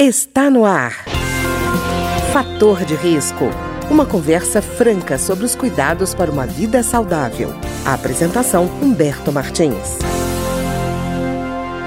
Está no ar. Fator de risco. Uma conversa franca sobre os cuidados para uma vida saudável. A apresentação Humberto Martins.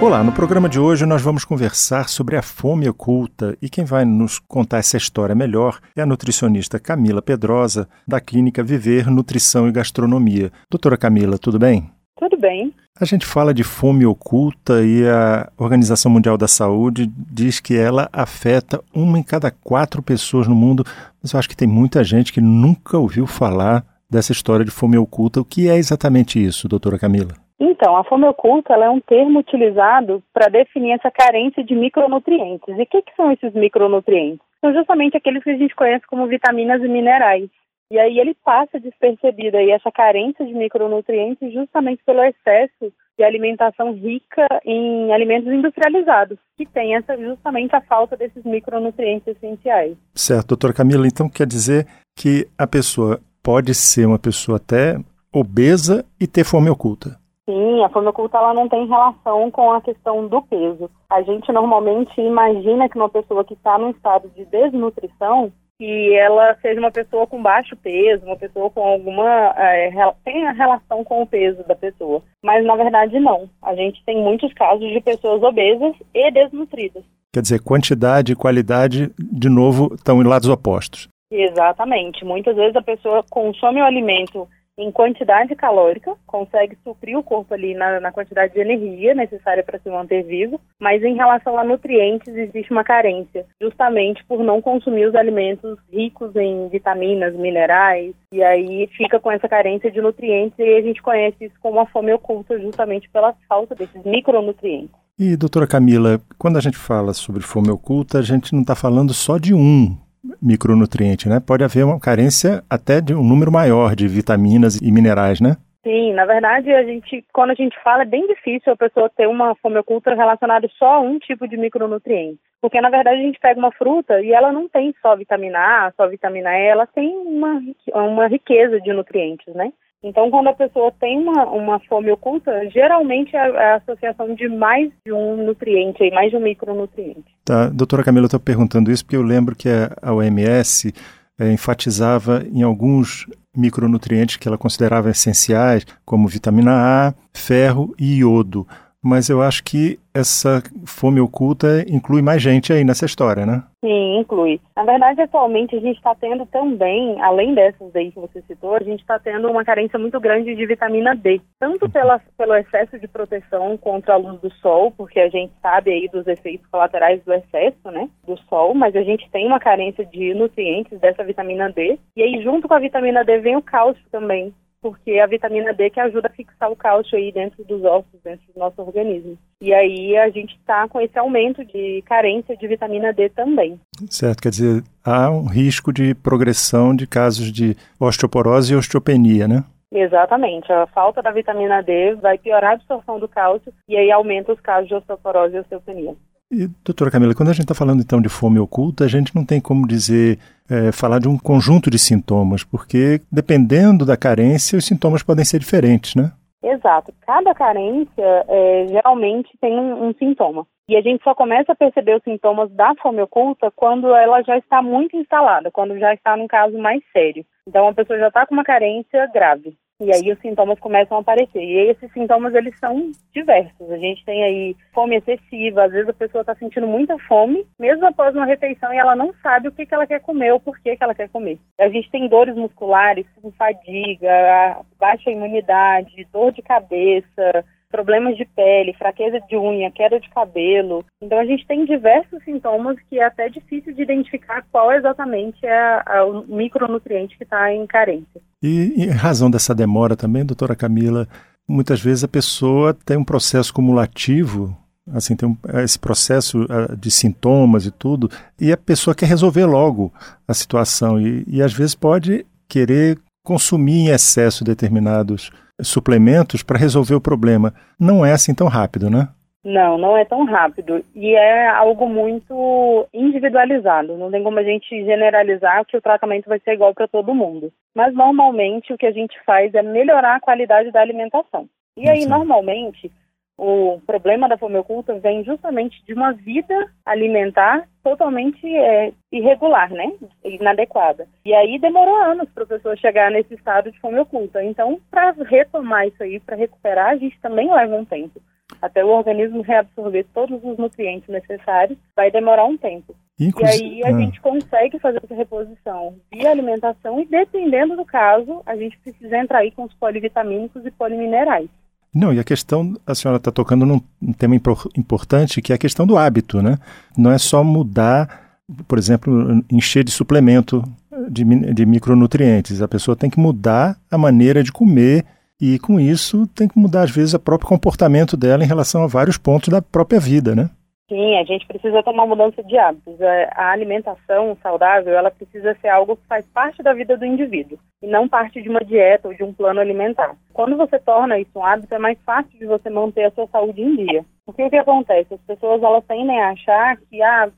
Olá, no programa de hoje nós vamos conversar sobre a fome oculta e quem vai nos contar essa história melhor é a nutricionista Camila Pedrosa, da clínica Viver Nutrição e Gastronomia. Doutora Camila, tudo bem? Tudo bem. A gente fala de fome oculta e a Organização Mundial da Saúde diz que ela afeta uma em cada quatro pessoas no mundo, mas eu acho que tem muita gente que nunca ouviu falar dessa história de fome oculta. O que é exatamente isso, doutora Camila? Então, a fome oculta é um termo utilizado para definir essa carência de micronutrientes. E o que, que são esses micronutrientes? São justamente aqueles que a gente conhece como vitaminas e minerais. E aí ele passa despercebido aí essa carência de micronutrientes justamente pelo excesso de alimentação rica em alimentos industrializados, que tem essa, justamente a falta desses micronutrientes essenciais. Certo, doutora Camila, então quer dizer que a pessoa pode ser uma pessoa até obesa e ter fome oculta. Sim, a fome oculta ela não tem relação com a questão do peso. A gente normalmente imagina que uma pessoa que está num estado de desnutrição que ela seja uma pessoa com baixo peso, uma pessoa com alguma. É, tenha relação com o peso da pessoa. Mas na verdade não. A gente tem muitos casos de pessoas obesas e desnutridas. Quer dizer, quantidade e qualidade, de novo, estão em lados opostos. Exatamente. Muitas vezes a pessoa consome o alimento em quantidade calórica, consegue suprir o corpo ali na, na quantidade de energia necessária para se manter vivo, mas em relação a nutrientes existe uma carência, justamente por não consumir os alimentos ricos em vitaminas, minerais, e aí fica com essa carência de nutrientes e a gente conhece isso como a fome oculta justamente pela falta desses micronutrientes. E, doutora Camila, quando a gente fala sobre fome oculta, a gente não está falando só de um micronutriente, né? Pode haver uma carência até de um número maior de vitaminas e minerais, né? Sim, na verdade, a gente, quando a gente fala, é bem difícil a pessoa ter uma fome oculta relacionada só a um tipo de micronutriente. Porque, na verdade, a gente pega uma fruta e ela não tem só vitamina A, só vitamina E, ela tem uma, uma riqueza de nutrientes, né? Então, quando a pessoa tem uma, uma fome oculta, geralmente é, é a associação de mais de um nutriente, mais de um micronutriente. Tá, doutora Camila, eu estou perguntando isso porque eu lembro que a OMS é, enfatizava em alguns micronutrientes que ela considerava essenciais, como vitamina A, ferro e iodo mas eu acho que essa fome oculta inclui mais gente aí nessa história, né? Sim, inclui. Na verdade, atualmente a gente está tendo também, além dessas aí que você citou, a gente está tendo uma carência muito grande de vitamina D, tanto uhum. pela, pelo excesso de proteção contra a luz do sol, porque a gente sabe aí dos efeitos colaterais do excesso, né, do sol, mas a gente tem uma carência de nutrientes dessa vitamina D, e aí junto com a vitamina D vem o cálcio também, porque é a vitamina D que ajuda a fixar o cálcio aí dentro dos ossos, dentro do nosso organismo. E aí a gente está com esse aumento de carência de vitamina D também. Certo, quer dizer, há um risco de progressão de casos de osteoporose e osteopenia, né? Exatamente. A falta da vitamina D vai piorar a absorção do cálcio e aí aumenta os casos de osteoporose e osteopenia. E, doutora Camila, quando a gente está falando então de fome oculta, a gente não tem como dizer, é, falar de um conjunto de sintomas, porque dependendo da carência, os sintomas podem ser diferentes, né? Exato. Cada carência é, geralmente tem um, um, sintoma. E a gente só começa a perceber os sintomas da fome oculta quando ela já está muito instalada, quando já está num caso mais sério. Então a pessoa já está com uma carência grave. E aí os sintomas começam a aparecer. E esses sintomas, eles são diversos. A gente tem aí fome excessiva, às vezes a pessoa está sentindo muita fome, mesmo após uma refeição, e ela não sabe o que, que ela quer comer ou por que, que ela quer comer. A gente tem dores musculares, fadiga, baixa imunidade, dor de cabeça, problemas de pele, fraqueza de unha, queda de cabelo. Então a gente tem diversos sintomas que é até difícil de identificar qual exatamente é a, o micronutriente que está em carência. E em razão dessa demora também, doutora Camila, muitas vezes a pessoa tem um processo cumulativo assim tem um, esse processo uh, de sintomas e tudo e a pessoa quer resolver logo a situação e, e às vezes pode querer consumir em excesso determinados suplementos para resolver o problema. Não é assim tão rápido, né? Não, não é tão rápido. E é algo muito individualizado. Não tem como a gente generalizar que o tratamento vai ser igual para todo mundo. Mas normalmente o que a gente faz é melhorar a qualidade da alimentação. E aí, Sim. normalmente, o problema da fome oculta vem justamente de uma vida alimentar totalmente é, irregular, né? Inadequada. E aí demorou anos para a pessoa chegar nesse estado de fome oculta. Então, para retomar isso aí, para recuperar, a gente também leva um tempo. Até o organismo reabsorver todos os nutrientes necessários, vai demorar um tempo. Inclusive, e aí a ah. gente consegue fazer essa reposição via alimentação e dependendo do caso, a gente precisa entrar aí com os polivitamínicos e poliminerais. Não, e a questão, a senhora está tocando num tema importante, que é a questão do hábito, né? Não é só mudar, por exemplo, encher de suplemento de, de micronutrientes. A pessoa tem que mudar a maneira de comer e, com isso, tem que mudar, às vezes, o próprio comportamento dela em relação a vários pontos da própria vida, né? Sim, a gente precisa tomar mudança de hábitos. É, a alimentação saudável, ela precisa ser algo que faz parte da vida do indivíduo e não parte de uma dieta ou de um plano alimentar. Quando você torna isso um hábito, é mais fácil de você manter a sua saúde em dia. Porque o que acontece? As pessoas elas tendem a achar que, ah,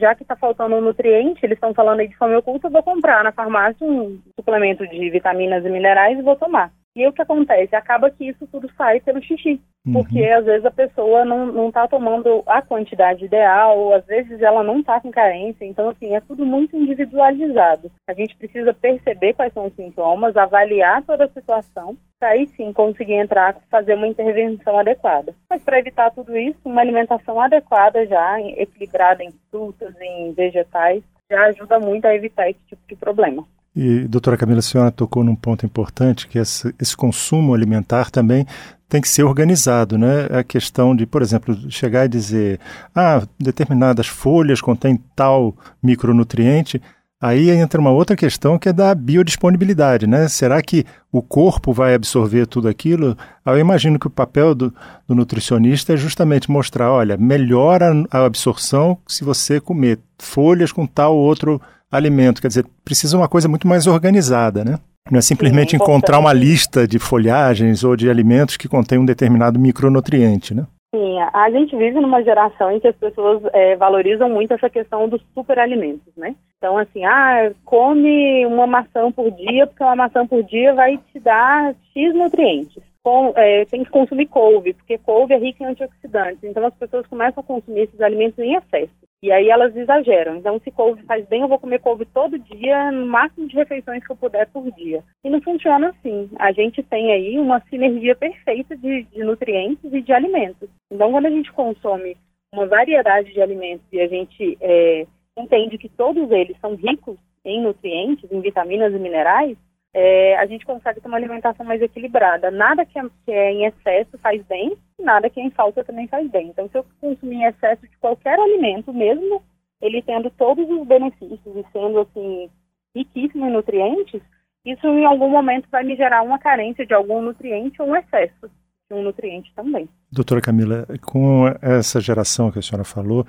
já que está faltando um nutriente, eles estão falando aí de fome oculta, eu vou comprar na farmácia um suplemento de vitaminas e minerais e vou tomar. E o que acontece? Acaba que isso tudo sai pelo xixi. Uhum. Porque às vezes a pessoa não está tomando a quantidade ideal, ou às vezes ela não está com carência. Então, assim, é tudo muito individualizado. A gente precisa perceber quais são os sintomas, avaliar toda a situação, para aí sim conseguir entrar, fazer uma intervenção adequada. Mas para evitar tudo isso, uma alimentação adequada já, equilibrada em frutas, em vegetais, já ajuda muito a evitar esse tipo de problema. E, doutora Camila, a senhora tocou num ponto importante, que esse, esse consumo alimentar também tem que ser organizado, né? A questão de, por exemplo, chegar e dizer, ah, determinadas folhas contêm tal micronutriente, aí entra uma outra questão que é da biodisponibilidade, né? Será que o corpo vai absorver tudo aquilo? Eu imagino que o papel do, do nutricionista é justamente mostrar, olha, melhora a absorção se você comer folhas com tal outro alimento. Quer dizer, precisa uma coisa muito mais organizada, né? Não é simplesmente Sim, encontrar uma lista de folhagens ou de alimentos que contém um determinado micronutriente, né? Sim, a gente vive numa geração em que as pessoas é, valorizam muito essa questão dos superalimentos, né? Então, assim, ah, come uma maçã por dia, porque uma maçã por dia vai te dar X nutrientes. Com, é, tem que consumir couve, porque couve é rica em antioxidantes. Então, as pessoas começam a consumir esses alimentos em excesso. E aí elas exageram. Então, se couve faz bem, eu vou comer couve todo dia, no máximo de refeições que eu puder por dia. E não funciona assim. A gente tem aí uma sinergia perfeita de, de nutrientes e de alimentos. Então, quando a gente consome uma variedade de alimentos e a gente é, entende que todos eles são ricos em nutrientes, em vitaminas e minerais, é, a gente consegue ter uma alimentação mais equilibrada. Nada que é, que é, em excesso faz bem, nada que é em falta também faz bem. Então, se eu consumir excesso de qualquer alimento, mesmo ele tendo todos os benefícios e sendo assim riquíssimo em nutrientes, isso em algum momento vai me gerar uma carência de algum nutriente ou um excesso de um nutriente também. Doutora Camila, com essa geração que a senhora falou,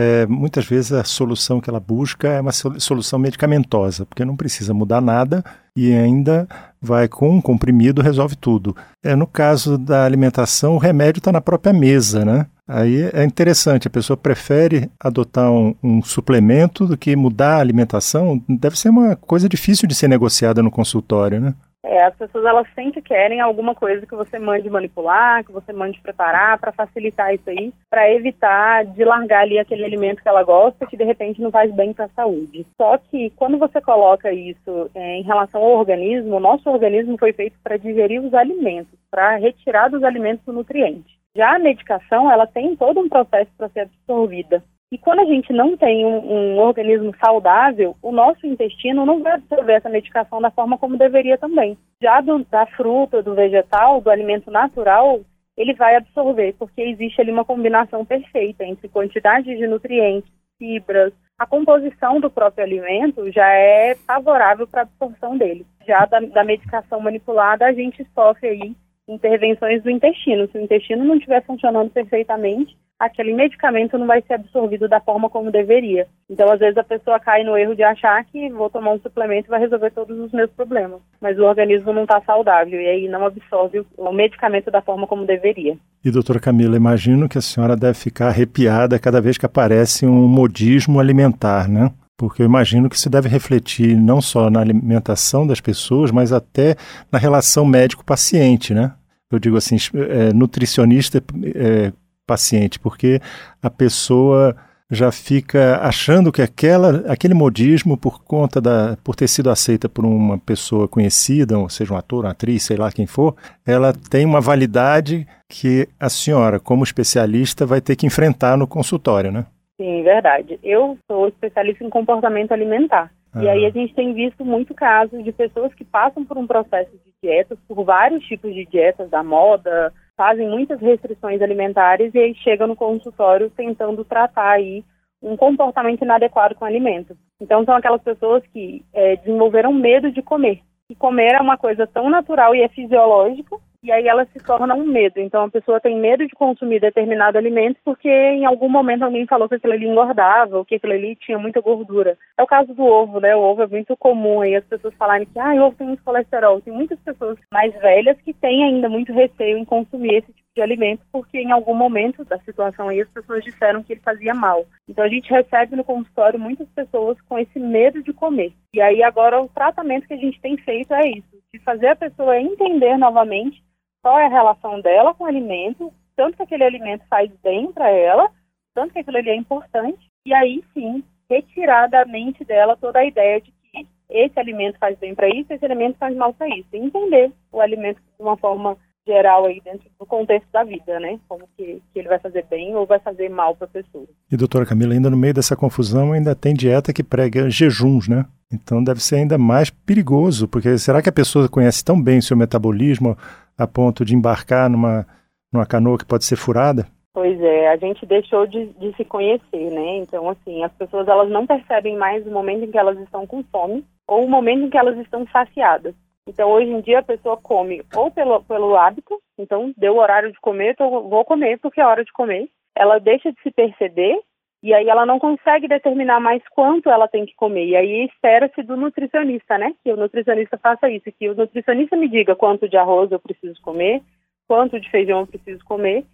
é, muitas vezes a solução que ela busca é uma solução medicamentosa, porque não precisa mudar nada e ainda vai com um comprimido resolve tudo. É, no caso da alimentação, o remédio está na própria mesa, né? Aí é interessante, a pessoa prefere adotar um, um, suplemento do que mudar a alimentação. Deve ser uma coisa difícil de ser negociada no consultório, né? É, as pessoas elas sempre querem alguma coisa que você mande manipular, que você mande preparar para facilitar isso aí, para evitar de largar ali aquele alimento que ela gosta que de repente não faz bem para a saúde. Só que quando você coloca isso é, em relação ao organismo, o nosso organismo foi feito para digerir os alimentos, para retirar dos alimentos o nutriente. Já a medicação, ela tem todo um processo para ser absorvida. E quando a gente não tem um, um, organismo saudável, o nosso intestino não vai absorver essa medicação da forma como deveria também. Já do, da fruta, do vegetal, do alimento natural, ele vai absorver, porque existe ali uma combinação perfeita entre quantidade de nutrientes, fibras, a composição do próprio alimento já é favorável para a absorção dele. Já da, da medicação manipulada, a gente sofre aí intervenções do intestino. Se o intestino não estiver funcionando perfeitamente, aquele medicamento não vai ser absorvido da forma como deveria. Então, às vezes, a pessoa cai no erro de achar que vou tomar um suplemento e vai resolver todos os meus problemas. Mas o organismo não está saudável e aí não absorve o medicamento da forma como deveria. E, doutora Camila, imagino que a senhora deve ficar arrepiada cada vez que aparece um modismo alimentar, né? Porque eu imagino que isso deve refletir não só na alimentação das pessoas, mas até na relação médico-paciente, né? eu digo assim, é, nutricionista é, paciente, porque a pessoa já fica achando que aquela, aquele modismo, por conta da, por ter sido aceita por uma pessoa conhecida, ou seja, um ator, uma atriz, sei lá quem for, ela tem uma validade que a senhora, como especialista, vai ter que enfrentar no consultório, né? Sim, verdade. Eu sou especialista em comportamento alimentar. Ah. E aí a gente tem visto muito casos de pessoas que passam por um processo de dietas, por vários tipos de dietas da moda, fazem muitas restrições alimentares e aí chegam no consultório tentando tratar aí um comportamento inadequado com alimento. Então são aquelas pessoas que é, desenvolveram medo de comer. E comer é uma coisa tão natural e é fisiológica e aí ela se torna um medo. Então a pessoa tem medo de consumir determinado alimento porque em algum momento alguém falou que aquilo ali engordava ou que aquilo ali tinha muita gordura. É o caso do ovo, né? O ovo é muito comum aí as pessoas falarem que ah, o ovo tem muito colesterol. Tem muitas pessoas mais velhas que têm ainda muito receio em consumir esse tipo de alimento porque em algum momento da situação aí as pessoas disseram que ele fazia mal. Então a gente recebe no consultório muitas pessoas com esse medo de comer. E aí agora o tratamento que a gente tem feito é isso, de fazer a pessoa entender novamente qual é a relação dela com o alimento, tanto que aquele alimento faz bem para ela, tanto que aquilo ali é importante, e aí sim retirar da mente dela toda a ideia de que esse alimento faz bem para isso, esse alimento faz mal para isso. E entender o alimento de uma forma geral aí dentro do contexto da vida, né? Como que, que ele vai fazer bem ou vai fazer mal para a pessoa. E doutora Camila, ainda no meio dessa confusão ainda tem dieta que prega jejuns, né? Então deve ser ainda mais perigoso, porque será que a pessoa conhece tão bem o seu metabolismo a ponto de embarcar numa, numa canoa que pode ser furada? Pois é, a gente deixou de, de, se conhecer, né? Então, assim, as pessoas elas não percebem mais o momento em que elas estão com fome ou o momento em que elas estão saciadas. Então, hoje em dia, a pessoa come ou pelo, pelo hábito, então, deu o horário de comer, então vou comer porque é hora de comer. Ela deixa de se perceber e aí ela não consegue determinar mais quanto ela tem que comer. E aí espera-se do nutricionista, né? Que o nutricionista faça isso, que o nutricionista me diga quanto de arroz eu preciso comer, quanto de feijão eu preciso comer,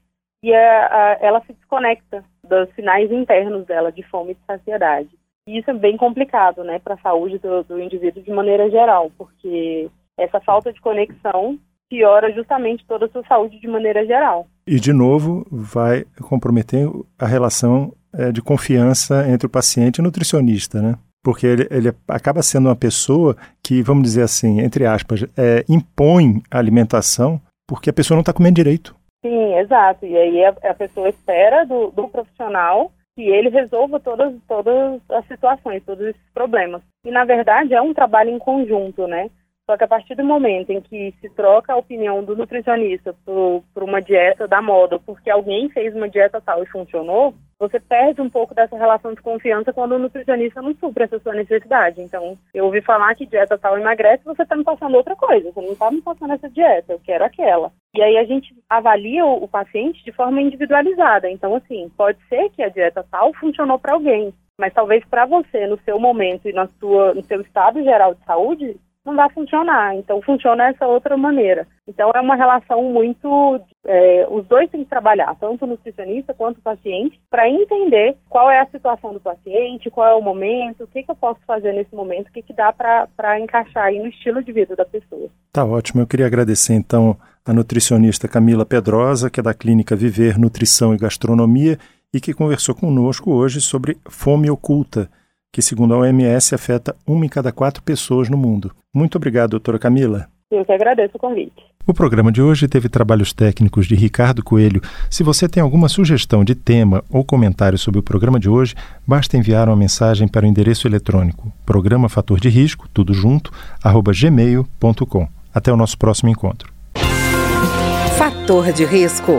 e a, a, ela se desconecta dos sinais internos dela de fome e de saciedade. E isso é bem complicado, né, para a saúde do, do indivíduo de maneira geral, porque essa falta de conexão piora justamente toda a sua saúde de maneira geral. E, de novo, vai comprometer a relação é, de confiança entre o paciente e o nutricionista, né? Porque ele, ele acaba sendo uma pessoa que, vamos dizer assim, entre aspas, é, impõe a alimentação porque a pessoa não está comendo direito. Sim, exato. E aí a, a pessoa espera do, do profissional que ele resolva todas, todas as situações, todos esses problemas. E, na verdade, é um trabalho em conjunto, né? Só que a partir do momento em que se troca a opinião do nutricionista por, por uma dieta da moda, porque alguém fez uma dieta tal e funcionou, você perde um pouco dessa relação de confiança quando o nutricionista não supre essa sua necessidade. Então, eu ouvi falar que dieta tal emagrece, você está me passando outra coisa, você não está me passando essa dieta, eu quero aquela. E aí a gente avalia o, o paciente de forma individualizada. Então, assim, pode ser que a dieta tal funcionou para alguém, mas talvez para você, no seu momento e na sua, no seu estado geral de saúde, não vai funcionar. Então, funciona essa outra maneira. Então, é uma relação muito. É, os dois têm que trabalhar, tanto o nutricionista quanto o paciente, para entender qual é a situação do paciente, qual é o momento, o que, que eu posso fazer nesse momento, o que, que dá para encaixar aí no estilo de vida da pessoa. Tá ótimo. Eu queria agradecer, então, a nutricionista Camila Pedrosa, que é da clínica Viver Nutrição e Gastronomia, e que conversou conosco hoje sobre fome oculta que, segundo a OMS, afeta uma em cada quatro pessoas no mundo. Muito obrigado, doutora Camila. Eu que agradeço o convite. O programa de hoje teve trabalhos técnicos de Ricardo Coelho. Se você tem alguma sugestão de tema ou comentário sobre o programa de hoje, basta enviar uma mensagem para o endereço eletrônico programa fator de risco, tudo junto, arroba gmail.com. Até o nosso próximo encontro. Fator de risco,